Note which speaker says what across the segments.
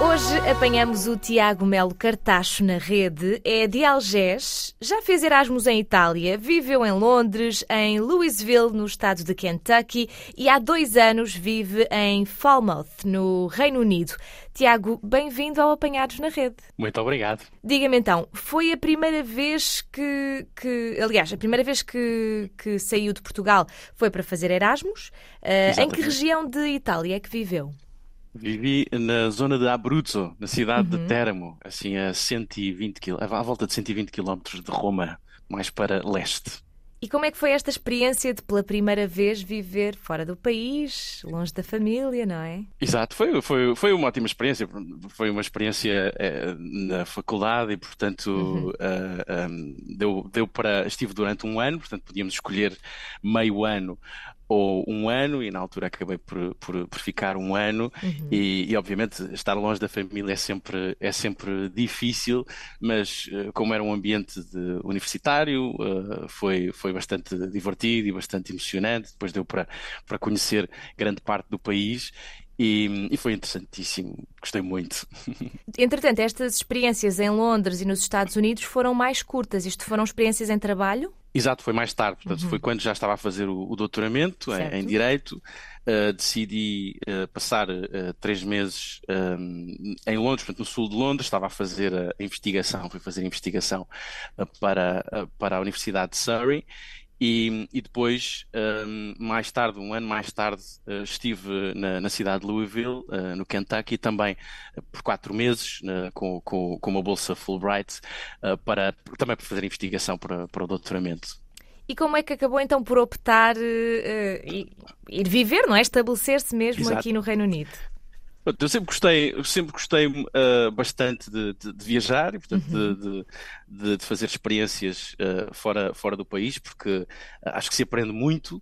Speaker 1: Hoje apanhamos o Tiago Melo Cartacho na rede. É de Algés, já fez Erasmus em Itália, viveu em Londres, em Louisville, no estado de Kentucky, e há dois anos vive em Falmouth, no Reino Unido. Tiago, bem-vindo ao Apanhados na Rede.
Speaker 2: Muito obrigado.
Speaker 1: Diga-me então, foi a primeira vez que, que aliás, a primeira vez que, que saiu de Portugal foi para fazer Erasmus? Eh, em que região de Itália é que viveu?
Speaker 2: Vivi na zona de Abruzzo, na cidade
Speaker 1: Uhum.
Speaker 2: de Teramo, assim a 120 km, à volta de 120 km de Roma, mais para leste.
Speaker 1: E como é que foi esta experiência de pela primeira vez viver fora do país, longe da família, não é?
Speaker 2: Exato, foi, foi, foi uma ótima experiência. Foi uma experiência eh, na faculdade e, portanto,
Speaker 1: Uhum.
Speaker 2: eh, ehm, deu, deu para. Estive durante um ano, portanto, podíamos escolher meio ano ou um ano, e na altura acabei por, por, por ficar um ano.
Speaker 1: Uhum.
Speaker 2: E, e, obviamente estar longe da família é sempre, é sempre difícil, mas eh, como era um ambiente universitário, eh, foi, foi bastante divertido e bastante emocionante. Depois deu para, para conhecer grande parte do país e, e foi interessantíssimo. Gostei muito.
Speaker 1: Entretanto, estas experiências em Londres e nos Estados Unidos foram mais curtas. Isto foram experiências em trabalho?
Speaker 2: Exato, foi mais tarde, portanto, foi quando já estava a fazer o, o doutoramento em, em Direito. Uh, decidi uh, passar uh, três meses um, em Londres, portanto, no sul de Londres, estava a fazer a investigação, fui fazer a investigação para, para a Universidade de Surrey. E, e depois, um, mais tarde, um ano mais tarde, uh, estive na, na cidade de Louisville, uh, no Kentucky, também uh, por quatro meses, uh, com, com, com uma bolsa Fulbright, uh, para, também para fazer investigação para, para o doutoramento.
Speaker 1: E como é que acabou então por optar ir- ir viver, não é? Estabelecer-se mesmo
Speaker 2: Exato.
Speaker 1: aqui no Reino Unido?
Speaker 2: Eu sempre gostei, eu sempre gostei uh, bastante de, de- de viajar e, portanto, de, de- de- fazer experiências uh, fora, fora do país, porque uh, acho que se aprende muito.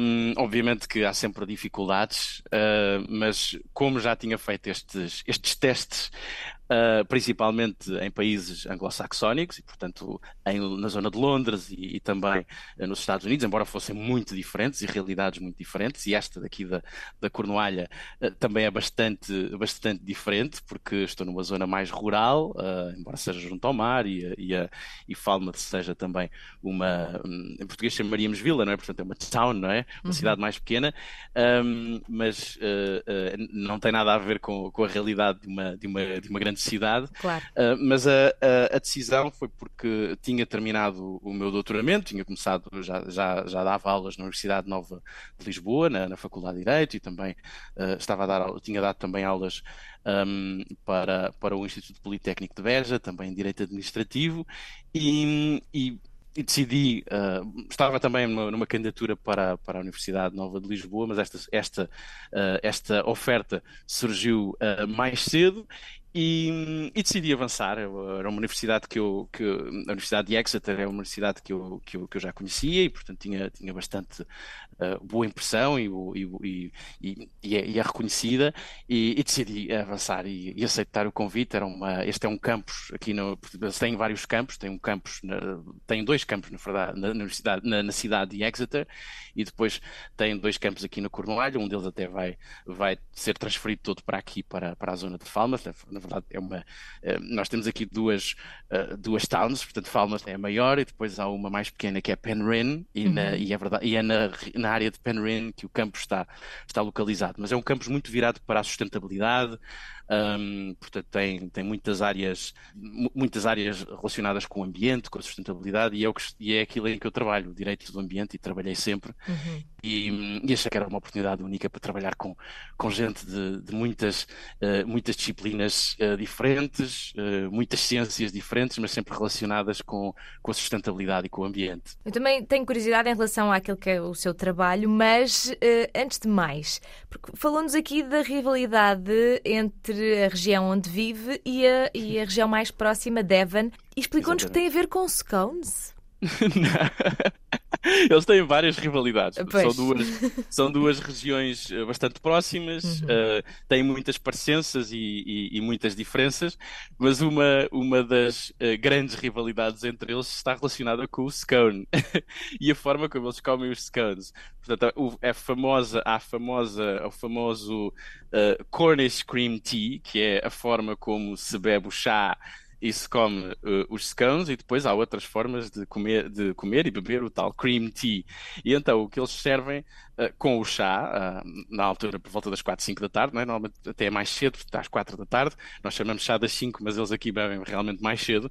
Speaker 2: Um, obviamente que há sempre dificuldades, uh, mas como já tinha feito estes, estes testes, uh, principalmente em países anglo-saxónicos, e portanto em- na zona de Londres e, e também uh, nos Estados Unidos, embora fossem muito diferentes e realidades muito diferentes, e esta daqui da, da Cornualha uh, também é bastante, bastante diferente, porque estou numa zona mais rural, embora seja junto ao mar, e, e, a- e Falmouth seja também uma, hum, em português chamaríamos vila, não é? Portanto, é uma town, não é? Uma cidade mais pequena, hum, mas não tem nada a ver com, com a realidade de uma, de uma, de uma grande cidade.
Speaker 1: Claro.
Speaker 2: Uh, mas a, a- a decisão foi porque tinha terminado o meu doutoramento, tinha começado, já, já, já dava aulas na Universidade Nova de Lisboa, na, na Faculdade de Direito, e também uh, estava a dar, tinha dado também aulas um, para, para o Instituto Politécnico de Beja, também em Direito Administrativo, e, e- e decidi, uh, estava também numa, numa candidatura para, para a Universidade Nova de Lisboa, mas esta, esta, uh, esta oferta surgiu uh, mais cedo e, e decidi avançar. Era uma universidade que eu, que, a Universidade de Exeter é uma universidade que eu, que eu, que eu já conhecia e, portanto, tinha, tinha bastante uh, boa impressão e, e, e, e, é, e é reconhecida e, decidi avançar e, aceitar o convite. Era uma, este é um campus aqui no, têm vários campos, tem um campus, na- tem dois campos na verdade na, universidade, na, na cidade de Exeter e depois tem dois campos aqui no Cornualho, um deles até vai, vai ser transferido todo para aqui, para, para a zona de Falmouth. Verdade, é uma, eh, nós temos aqui duas, eh, duas towns, portanto, Falmouth é a maior e depois há uma mais pequena que é Penryn e, na, e é, verdade, e é na, na área de Penryn que o campus está, está localizado. Mas é um campus muito virado para a sustentabilidade, hum, portanto, tem, tem muitas áreas, mu- muitas áreas relacionadas com o ambiente, com a sustentabilidade, e é, o que, e é aquilo em que eu trabalho, o direito do ambiente, e trabalhei sempre. E, e achei que era uma oportunidade única para trabalhar com, com gente de, de muitas, eh, muitas disciplinas eh, diferentes, eh, muitas ciências diferentes, mas sempre relacionadas com, com a sustentabilidade e com o ambiente.
Speaker 1: Eu também tenho curiosidade em relação àquilo que é o seu trabalho, mas antes de mais, porque falou-nos aqui da rivalidade entre a região onde vive e a, e a região mais próxima, Devon, e explicou-nos que tem a ver com scones.
Speaker 2: Eles têm várias rivalidades. São duas, são duas regiões eh, bastante próximas,
Speaker 1: Uhum.
Speaker 2: eh, têm muitas parecenças e, e- e muitas diferenças, mas uma, uma das eh, grandes rivalidades entre eles está relacionada com o scone e a forma como eles comem os scones. Portanto, é famosa, há a famosa, o famoso eh, Cornish Cream Tea, que é a forma como se bebe o chá e se come eh, os scones, e depois há outras formas de comer, de comer e beber o tal cream tea. E então o que eles servem eh, com o chá, ah, na altura por volta das 4, 5 da tarde, não é? Normalmente até é mais cedo, às 4 da tarde, nós chamamos chá das 5, mas eles aqui bebem realmente mais cedo.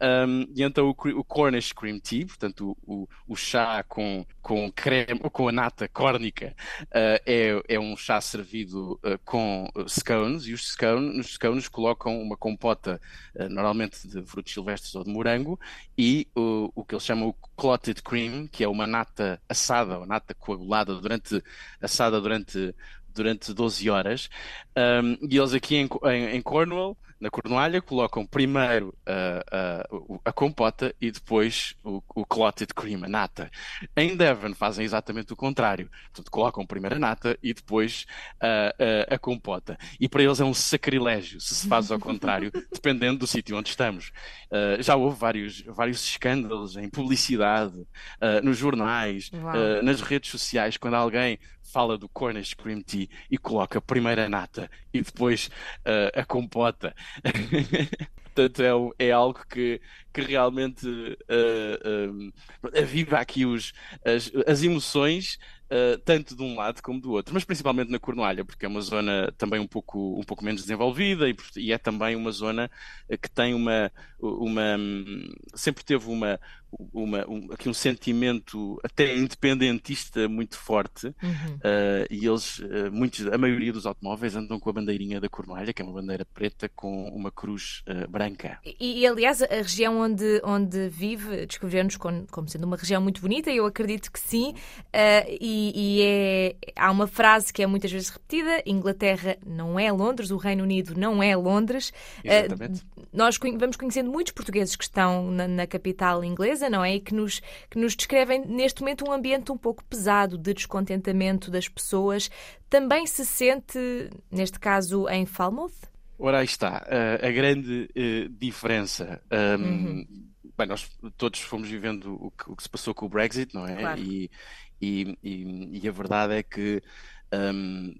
Speaker 2: Um, e então o, o Cornish Cream Tea, portanto o, o, o chá com, com creme, com a nata córnica, uh, é, é um chá servido uh, com uh, scones, e os scones, nos scones colocam uma compota, uh, normalmente de frutos silvestres ou de morango, e o, o que eles chamam o clotted cream, que é uma nata assada, ou nata coagulada durante, assada durante, durante 12 horas. Um, e eles aqui em, em, em Cornwall, na Cornualha, colocam primeiro uh, uh, a compota e depois o, o clotted cream, a nata. Em Devon fazem exatamente o contrário. Portanto, colocam primeiro a nata e depois uh, a compota. E para eles é um sacrilégio se se faz ao contrário, dependendo do sítio onde estamos. Uh, já houve vários, vários escândalos em publicidade, uh, nos jornais,
Speaker 1: Uau.
Speaker 2: nas redes sociais, quando alguém fala do Cornish Cream Tea e coloca primeiro a nata e depois uh, a compota. Portanto, é, é algo que, que realmente uh, um, aviva aqui os, as, as emoções, uh, tanto de um lado como do outro, mas principalmente na Cornualha, porque é uma zona também um pouco, um pouco menos desenvolvida e, e é também uma zona uh, que tem uma, uma hum, sempre teve uma, uma, um, aqui um sentimento até independentista muito forte.
Speaker 1: Uhum.
Speaker 2: Uh, e eles, uh, muitos, a maioria dos automóveis andam com a bandeirinha da Cornualha, que é uma bandeira preta com uma cruz uh, branca.
Speaker 1: E, e, aliás, a região onde, onde vive descreveu-nos como, como sendo uma região muito bonita, e eu acredito que sim. Uh, e e é, há uma frase que é muitas vezes repetida: Inglaterra não é Londres, o Reino Unido não é Londres.
Speaker 2: Exatamente.
Speaker 1: Uh, nós vamos conhecendo muitos portugueses que estão na, na capital inglesa, não é? E que nos, que nos descrevem neste momento um ambiente um pouco pesado de descontentamento das pessoas. Também se sente, neste caso, em Falmouth?
Speaker 2: Ora, aí está, uh, a grande uh, diferença. Um,
Speaker 1: Uhum.
Speaker 2: Bem, nós todos fomos vivendo o que, o que se passou com o Brexit, não é?
Speaker 1: Claro.
Speaker 2: E, e, e- e a verdade é que um,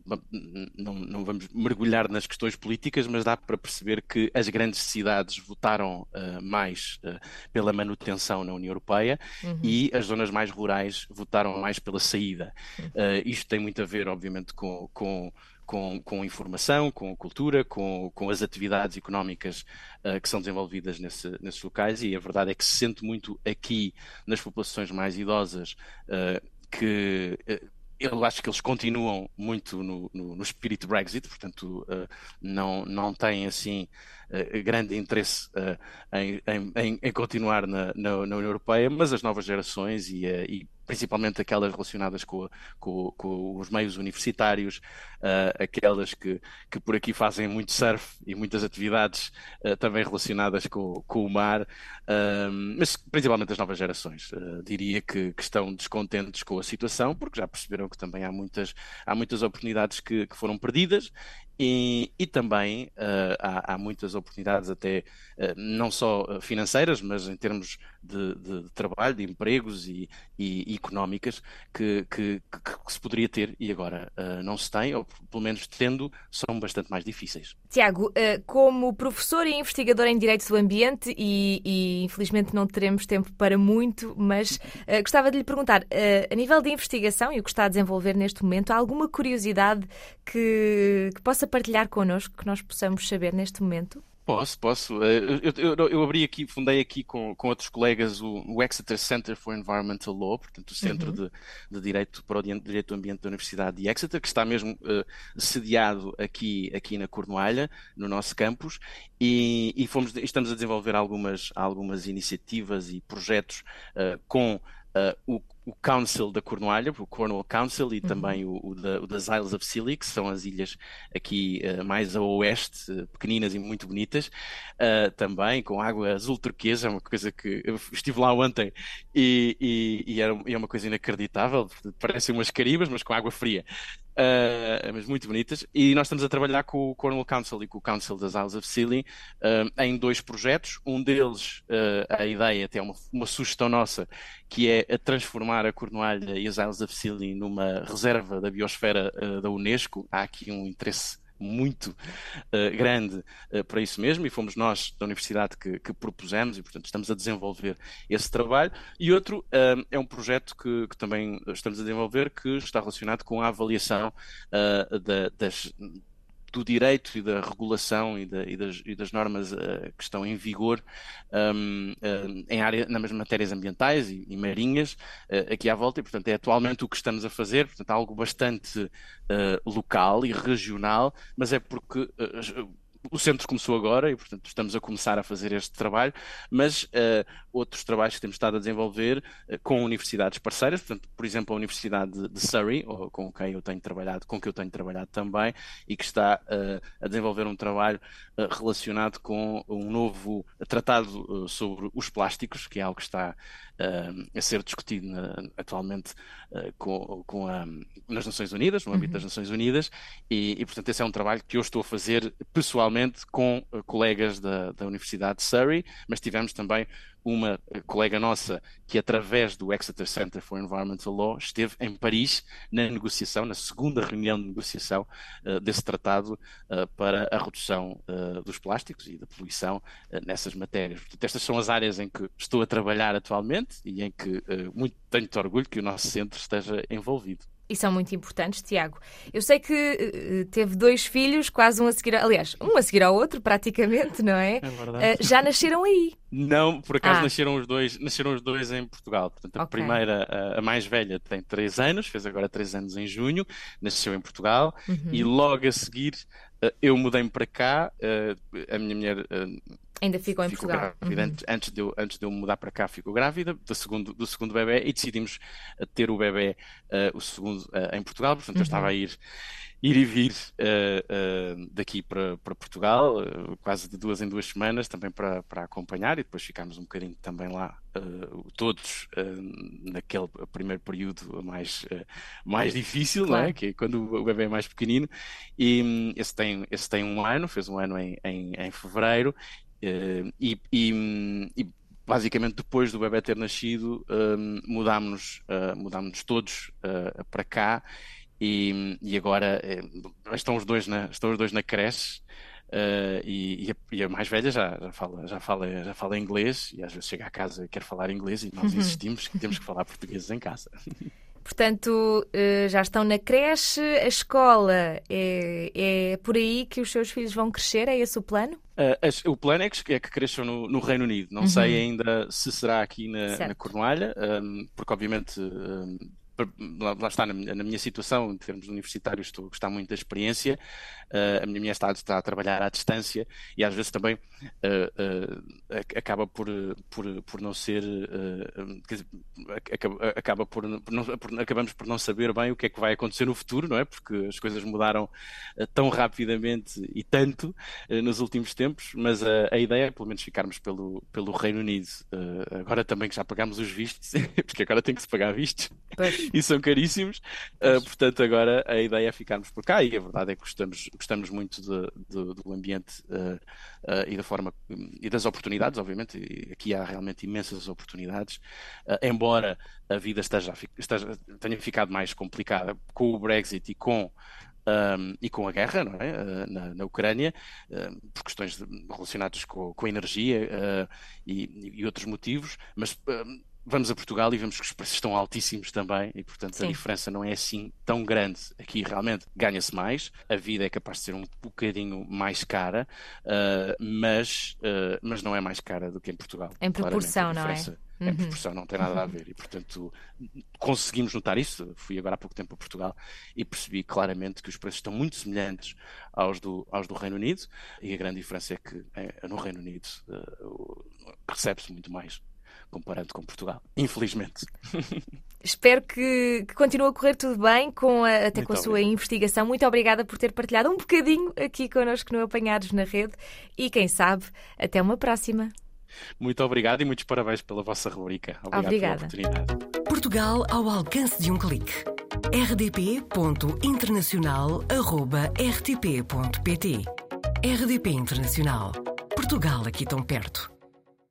Speaker 2: não, não vamos mergulhar nas questões políticas, mas dá para perceber que as grandes cidades votaram uh, mais uh, pela manutenção na União Europeia
Speaker 1: Uhum.
Speaker 2: e as zonas mais rurais votaram mais pela saída.
Speaker 1: Uhum.
Speaker 2: Uh, isto tem muito a ver, obviamente, com, com, com, com informação, com cultura, com, com as atividades económicas uh, que são desenvolvidas nesse- nesses locais, e a verdade é que se sente muito aqui nas populações mais idosas uh, que. uh, eu acho que eles continuam muito no, no, no espírito Brexit, portanto, uh, não, não têm assim uh, grande interesse uh, em, em- em- continuar na, na- na União Europeia, mas as novas gerações e, e principalmente aquelas relacionadas com, com- com os meios universitários, uh, aquelas que, que por aqui fazem muito surf e muitas atividades uh, também relacionadas com, com o mar, um, mas principalmente as novas gerações. Uh, diria que, que estão descontentes com a situação, porque já perceberam que também há muitas, há muitas oportunidades que, que foram perdidas e, e também uh, há, há muitas oportunidades até uh, não só uh, financeiras, mas em termos de, de trabalho, de empregos e, e- económicas que, que- que- se poderia ter e agora uh, não se tem, ou pelo menos tendo, são bastante mais difíceis.
Speaker 1: Tiago, eh, como professor e investigador em Direito do Ambiente, e, e, infelizmente não teremos tempo para muito, mas eh, gostava de lhe perguntar, eh, a nível de investigação e o que está a desenvolver neste momento, há alguma curiosidade que, que possa partilhar connosco, que nós possamos saber neste momento?
Speaker 2: Posso, posso. Uh, Eu, eu- eu abri aqui, fundei aqui com, com outros colegas o, o Exeter Center for Environmental Law, portanto, o Centro de, de Direito para o Direito do Ambiente da Universidade de Exeter, que está mesmo uh, sediado aqui, aqui na Cornualha, no nosso campus, e, e fomos, estamos a desenvolver algumas, algumas iniciativas e projetos uh, com uh, o o Council da Cornualha, o Cornwall Council, e uhum. também o, o, da, o, das Isles of Scilly, que são as ilhas aqui uh, mais a oeste, uh, pequeninas e muito bonitas, uh, também com água azul turquesa, uma coisa que eu estive lá ontem e, e, e, era, é uma coisa inacreditável, parecem umas caribas, mas com água fria. Uh, mas muito bonitas, e nós estamos a trabalhar com o Cornwall Council e com o Council das Isles of Scilly uh, em dois projetos. Um deles, uh, a ideia, até uma, uma sugestão nossa, que é a transformar a Cornualha e as Isles of Scilly numa reserva da biosfera da Unesco. Há aqui um interesse muito uh, grande uh, para isso mesmo, e fomos nós da Universidade que, que, propusemos, e portanto estamos a desenvolver esse trabalho. E outro uh, é um projeto que, que, também estamos a desenvolver que está relacionado com a avaliação da, das do direito e da regulação e, da, e, das, e das, normas uh, que estão em vigor um, uh, em área, nas matérias ambientais e, e marinhas uh, aqui à volta. E, portanto, é atualmente o que estamos a fazer, portanto, algo bastante local e regional, mas é porque o centro começou agora e, portanto, estamos a começar a fazer este trabalho, mas uh, outros trabalhos que temos estado a desenvolver uh, com universidades parceiras, portanto, por exemplo, a Universidade de Surrey, ou, com quem eu tenho trabalhado, com que eu tenho trabalhado também, e que está uh, a desenvolver um trabalho relacionado com um novo tratado sobre os plásticos, que é algo que está a ser discutido na, atualmente com, com a, nas Nações Unidas, no âmbito uhum. das Nações Unidas, e, e, portanto, esse é um trabalho que eu estou a fazer pessoalmente com colegas da, da Universidade de Surrey, mas tivemos também uma colega nossa que, através do Exeter Center for Environmental Law, esteve em Paris na negociação, na segunda reunião de negociação uh, desse tratado uh, para a redução uh, dos plásticos e da poluição nessas matérias. Portanto, estas são as áreas em que estou a trabalhar atualmente e em que muito tenho de orgulho que o nosso centro esteja envolvido
Speaker 1: e são muito importantes, Tiago. Eu sei que uh, teve dois filhos, quase um a seguir, aliás, um a seguir ao outro, praticamente, não é? É verdade. Uh, já nasceram aí?
Speaker 2: Não, por acaso ah. nasceram os dois, nasceram os dois em Portugal. Portanto, a okay. primeira, a, a, mais velha, tem três anos, fez agora três anos em junho, nasceu em Portugal uhum. e logo a seguir eu mudei-me para cá. a minha mulher
Speaker 1: Ainda ficou em ficou Portugal.
Speaker 2: Grávida. Uhum. Antes, de eu, antes de eu mudar para cá, ficou grávida do segundo, do segundo bebê e decidimos eh, ter o bebê, uh, o segundo, uh, em Portugal. Portanto, uhum. eu estava a ir, ir e vir uh, daqui para, para Portugal, quase de duas em duas semanas, também para, para acompanhar e depois ficámos um bocadinho também lá, todos, naquele primeiro período mais, mais difícil, claro. não é? que é quando o bebê é mais pequenino. E um, esse, tem, esse tem um ano, fez um ano em, em, em fevereiro e, e, e, basicamente depois do bebê ter nascido um, mudámos, uh, mudámos todos uh, para cá e, e agora estão os dois na, estão os dois na creche Uh, e, e, a, e, a, mais velha já, já, fala, já, fala, já fala inglês e às vezes chega a casa e quer falar inglês e nós insistimos que temos que falar português em casa.
Speaker 1: Portanto, eh, já estão na creche, a escola é, é por aí que os seus filhos vão crescer? É esse o plano?
Speaker 2: Uh, o plano é que, é que cresçam no, no Reino Unido. Não uhum. sei ainda se será aqui na, na Cornualha, um, porque obviamente um, lá está, na, na, minha situação, em termos universitários, estou a gostar muito da experiência. Uh, a minha mulher está, está, a trabalhar à distância e às vezes também uh, uh, acaba por, por, por não ser. acaba, acaba por, por, não, por, acabamos por não saber bem o que é que vai acontecer no futuro, não é? Porque as coisas mudaram tão rapidamente e tanto nos últimos tempos, mas a, ideia é pelo menos ficarmos pelo, pelo Reino Unido. agora também que já pagamos os vistos, porque agora tem que se pagar vistos. Pois. e são caríssimos. Uh, portanto, agora a ideia é ficarmos por cá e a verdade é que gostamos, gostamos muito de, de, do ambiente uh, uh, e da forma e das oportunidades, obviamente. E aqui há realmente imensas oportunidades, embora a vida esteja, esteja, tenha ficado mais complicada com o Brexit e com um, e com a guerra não é? Uh, na, na, Ucrânia, uh, por questões relacionadas com, com a energia uh, e, e, outros motivos, mas vamos a Portugal e vemos que os preços estão altíssimos também e, portanto, Sim. a diferença não é assim tão grande. Aqui realmente ganha-se mais, a vida é capaz de ser um bocadinho mais cara, uh, mas, uh, mas não é mais cara do que em Portugal.
Speaker 1: Em proporção, não é?
Speaker 2: Em uhum. proporção não tem nada a ver e, portanto, conseguimos notar isso. Fui agora há pouco tempo a Portugal e percebi claramente que os preços estão muito semelhantes aos do, aos do Reino Unido e a grande diferença é que é, no Reino Unido uh, recebe-se muito mais comparando com Portugal, infelizmente.
Speaker 1: Espero que, que continue a correr tudo bem, com a, até
Speaker 2: Muito
Speaker 1: com a sua
Speaker 2: obrigado.
Speaker 1: investigação. Muito obrigada por ter partilhado um bocadinho aqui connosco no Apanhados na Rede e, quem sabe, até uma próxima.
Speaker 2: Muito obrigado e muitos parabéns pela vossa rubrica. Obrigado
Speaker 1: Obrigada.
Speaker 2: pela oportunidade.
Speaker 3: Portugal ao alcance de um clique. rdp.internacional.rtp.pt RDP Internacional. Portugal aqui tão perto.